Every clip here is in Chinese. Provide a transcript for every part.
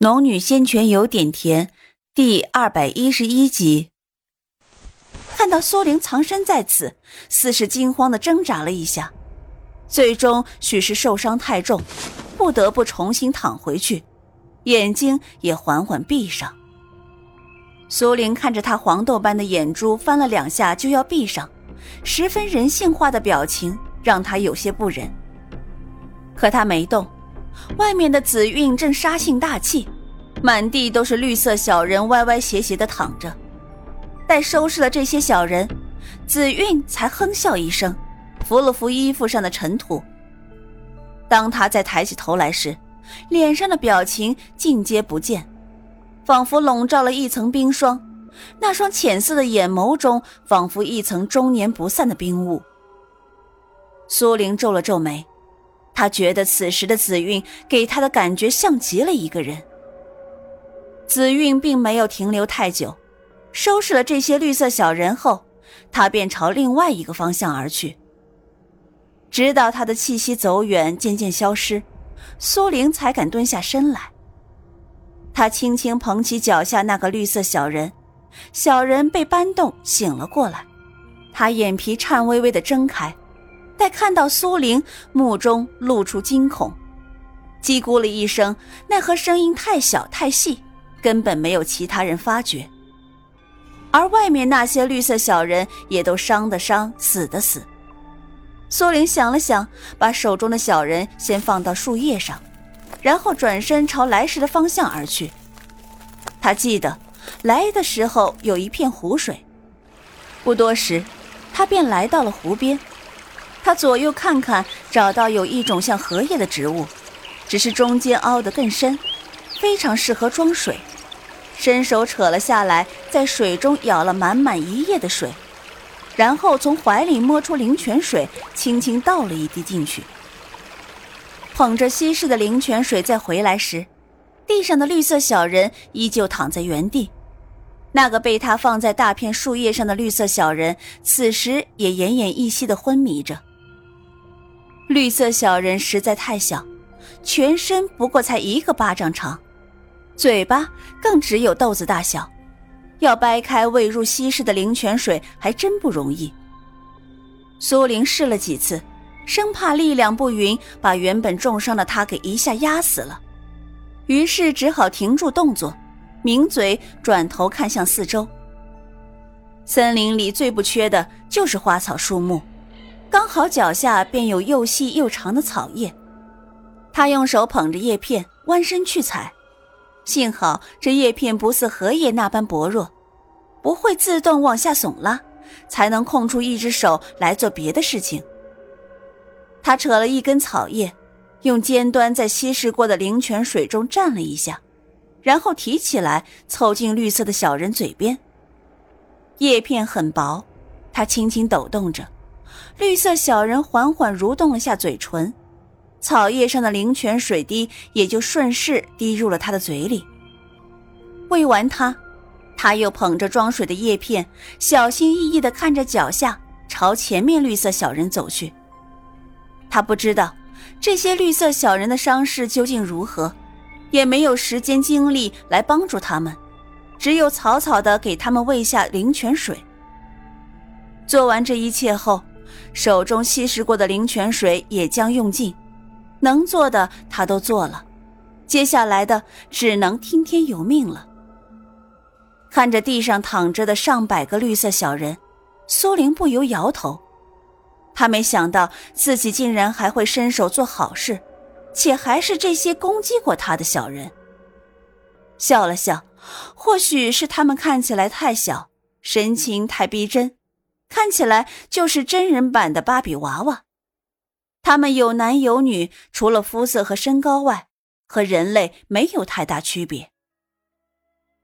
农女仙泉有点甜，第二百一十一集。看到苏玲藏身在此，似是惊慌的挣扎了一下，最终许是受伤太重，不得不重新躺回去，眼睛也缓缓闭上。苏玲看着他黄豆般的眼珠翻了两下就要闭上，十分人性化的表情让他有些不忍。可他没动。外面的紫韵正杀性大气，满地都是绿色小人，歪歪斜斜的躺着。待收拾了这些小人，紫韵才哼笑一声，拂了拂衣服上的尘土。当他再抬起头来时，脸上的表情尽皆不见，仿佛笼罩了一层冰霜。那双浅色的眼眸中，仿佛一层终年不散的冰雾。苏玲皱了皱眉。他觉得此时的紫韵给他的感觉像极了一个人。紫韵并没有停留太久，收拾了这些绿色小人后，他便朝另外一个方向而去。直到他的气息走远，渐渐消失，苏玲才敢蹲下身来。他轻轻捧起脚下那个绿色小人，小人被搬动醒了过来，他眼皮颤巍巍的睁开。待看到苏玲，目中露出惊恐，叽咕了一声，奈何声音太小太细，根本没有其他人发觉。而外面那些绿色小人也都伤的伤，死的死。苏玲想了想，把手中的小人先放到树叶上，然后转身朝来时的方向而去。他记得来的时候有一片湖水，不多时，他便来到了湖边。他左右看看，找到有一种像荷叶的植物，只是中间凹得更深，非常适合装水。伸手扯了下来，在水中舀了满满一叶的水，然后从怀里摸出灵泉水，轻轻倒了一滴进去。捧着稀释的灵泉水再回来时，地上的绿色小人依旧躺在原地。那个被他放在大片树叶上的绿色小人，此时也奄奄一息地昏迷着。绿色小人实在太小，全身不过才一个巴掌长，嘴巴更只有豆子大小，要掰开喂入稀释的灵泉水还真不容易。苏玲试了几次，生怕力量不匀把原本重伤的他给一下压死了，于是只好停住动作，抿嘴转头看向四周。森林里最不缺的就是花草树木。刚好脚下便有又细又长的草叶，他用手捧着叶片，弯身去采。幸好这叶片不似荷叶那般薄弱，不会自动往下耸拉，才能空出一只手来做别的事情。他扯了一根草叶，用尖端在稀释过的灵泉水中蘸了一下，然后提起来凑近绿色的小人嘴边。叶片很薄，他轻轻抖动着。绿色小人缓缓蠕动了下嘴唇，草叶上的灵泉水滴也就顺势滴入了他的嘴里。喂完他，他又捧着装水的叶片，小心翼翼地看着脚下，朝前面绿色小人走去。他不知道这些绿色小人的伤势究竟如何，也没有时间精力来帮助他们，只有草草地给他们喂下灵泉水。做完这一切后。手中稀释过的灵泉水也将用尽，能做的他都做了，接下来的只能听天由命了。看着地上躺着的上百个绿色小人，苏玲不由摇头。他没想到自己竟然还会伸手做好事，且还是这些攻击过他的小人。笑了笑，或许是他们看起来太小，神情太逼真。看起来就是真人版的芭比娃娃，他们有男有女，除了肤色和身高外，和人类没有太大区别。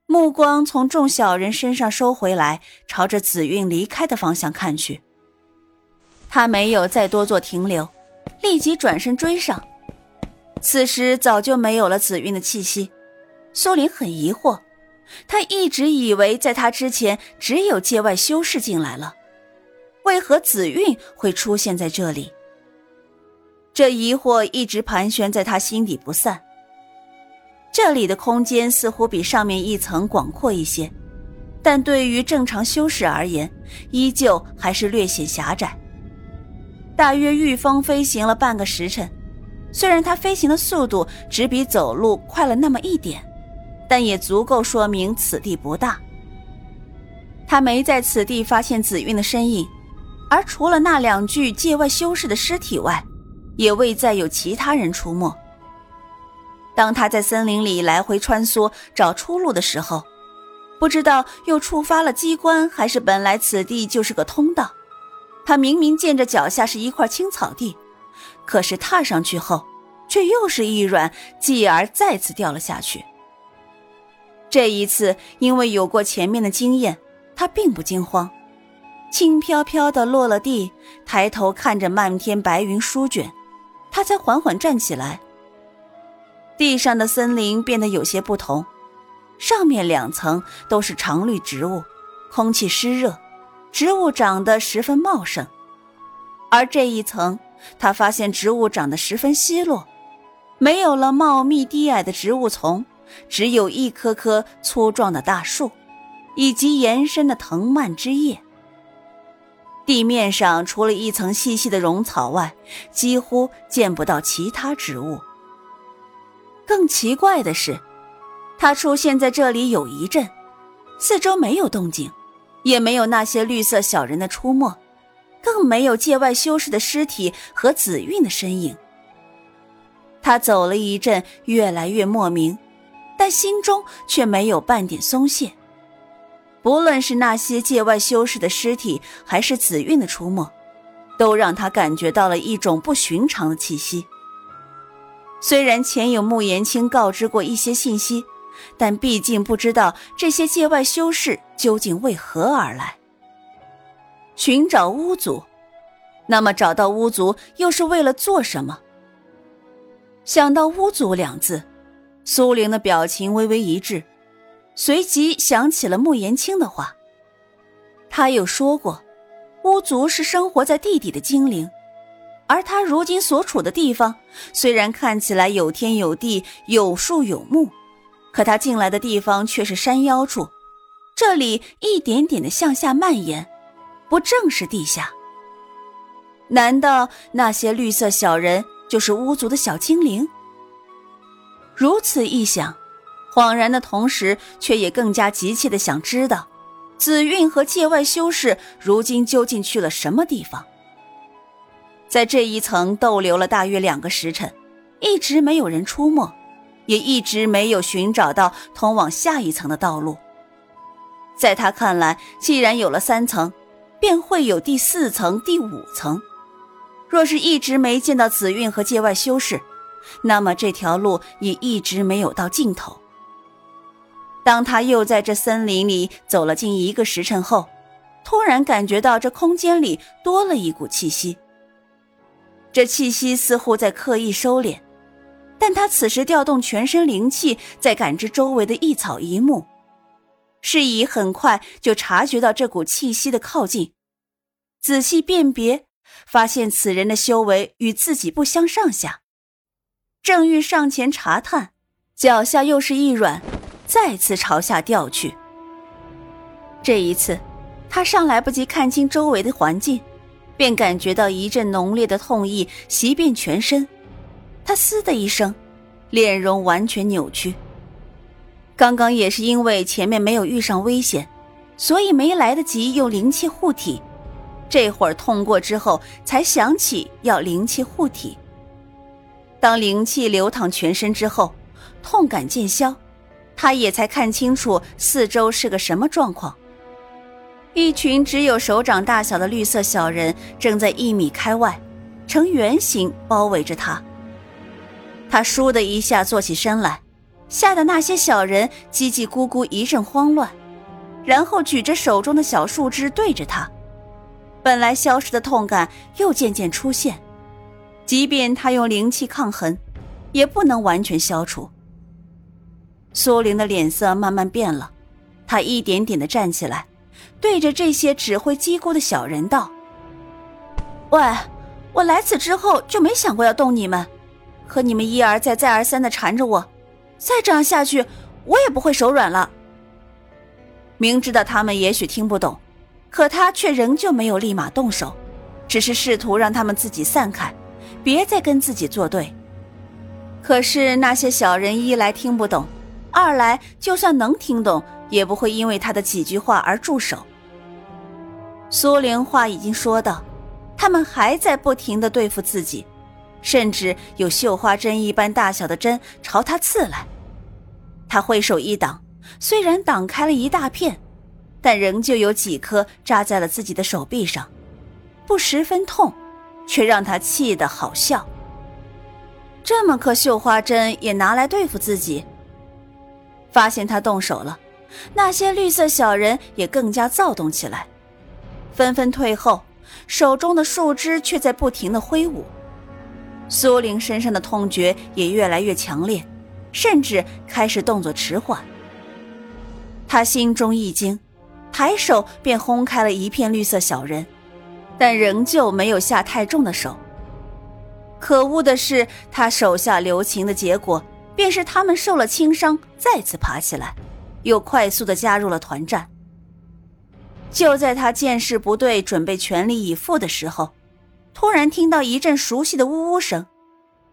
目光从众小人身上收回来，朝着紫韵离开的方向看去。他没有再多做停留，立即转身追上。此时早就没有了紫韵的气息，苏林很疑惑，他一直以为在他之前只有界外修士进来了。为何紫韵会出现在这里？这疑惑一直盘旋在他心底不散。这里的空间似乎比上面一层广阔一些，但对于正常修士而言，依旧还是略显狭窄。大约御风飞行了半个时辰，虽然他飞行的速度只比走路快了那么一点，但也足够说明此地不大。他没在此地发现紫韵的身影，而除了那两具界外修士的尸体外，也未再有其他人出没。当他在森林里来回穿梭找出路的时候，不知道又触发了机关，还是本来此地就是个通道。他明明见着脚下是一块青草地，可是踏上去后，却又是一软，继而再次掉了下去。这一次，因为有过前面的经验，他并不惊慌，轻飘飘的落了地，抬头看着漫天白云舒卷，他才缓缓站起来。地上的森林变得有些不同，上面两层都是常绿植物，空气湿热。植物长得十分茂盛，而这一层，他发现植物长得十分稀落，没有了茂密低矮的植物丛，只有一棵棵粗壮的大树，以及延伸的藤蔓枝叶。地面上除了一层细细的绒草外，几乎见不到其他植物。更奇怪的是，他出现在这里有一阵，四周没有动静。也没有那些绿色小人的出没，更没有界外修士的尸体和紫韵的身影。他走了一阵，越来越莫名，但心中却没有半点松懈。不论是那些界外修士的尸体，还是紫韵的出没，都让他感觉到了一种不寻常的气息。虽然前有穆言青告知过一些信息。但毕竟不知道这些界外修士究竟为何而来。寻找巫族，那么找到巫族又是为了做什么？想到“巫族”两字，苏玲的表情微微一滞，随即想起了穆言青的话。他有说过，巫族是生活在地底的精灵，而他如今所处的地方，虽然看起来有天有地，有树有木。可他进来的地方却是山腰处，这里一点点的向下蔓延，不正是地下？难道那些绿色小人就是巫族的小精灵？如此一想，恍然的同时，却也更加急切的想知道，紫韵和界外修士如今究竟去了什么地方？在这一层逗留了大约两个时辰，一直没有人出没。也一直没有寻找到通往下一层的道路。在他看来，既然有了三层，便会有第四层、第五层。若是一直没见到紫韵和界外修士，那么这条路也一直没有到尽头。当他又在这森林里走了近一个时辰后，突然感觉到这空间里多了一股气息。这气息似乎在刻意收敛。但他此时调动全身灵气，在感知周围的一草一木，是以很快就察觉到这股气息的靠近。仔细辨别，发现此人的修为与自己不相上下。正欲上前查探，脚下又是一软，再次朝下掉去。这一次，他尚来不及看清周围的环境，便感觉到一阵浓烈的痛意袭遍全身。他嘶的一声，脸容完全扭曲。刚刚也是因为前面没有遇上危险，所以没来得及用灵气护体。这会儿痛过之后，才想起要灵气护体。当灵气流淌全身之后，痛感渐消，他也才看清楚四周是个什么状况。一群只有手掌大小的绿色小人正在一米开外，呈圆形包围着他。他倏的一下坐起身来，吓得那些小人叽叽咕咕一阵慌乱，然后举着手中的小树枝对着他。本来消失的痛感又渐渐出现，即便他用灵气抗衡，也不能完全消除。苏玲的脸色慢慢变了，她一点点的站起来，对着这些只会叽咕的小人道：“喂，我来此之后就没想过要动你们。”可你们一而再、再而三的缠着我，再这样下去，我也不会手软了。明知道他们也许听不懂，可他却仍旧没有立马动手，只是试图让他们自己散开，别再跟自己作对。可是那些小人一来听不懂，二来就算能听懂，也不会因为他的几句话而住手。苏玲话已经说到，他们还在不停的对付自己，甚至有绣花针一般大小的针朝他刺来。他挥手一挡，虽然挡开了一大片，但仍旧有几颗扎在了自己的手臂上，不十分痛，却让他气得好笑。这么颗绣花针也拿来对付自己。发现他动手了，那些绿色小人也更加躁动起来，纷纷退后，手中的树枝却在不停的挥舞。苏玲身上的痛觉也越来越强烈，甚至开始动作迟缓。他心中一惊，抬手便轰开了一片绿色小人，但仍旧没有下太重的手。可恶的是，他手下留情的结果，便是他们受了轻伤，再次爬起来，又快速的加入了团战。就在他见势不对，准备全力以赴的时候，突然听到一阵熟悉的呜呜声，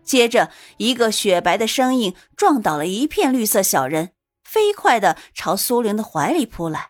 接着一个雪白的身影撞倒了一片绿色小人，飞快的朝苏玲的怀里扑来。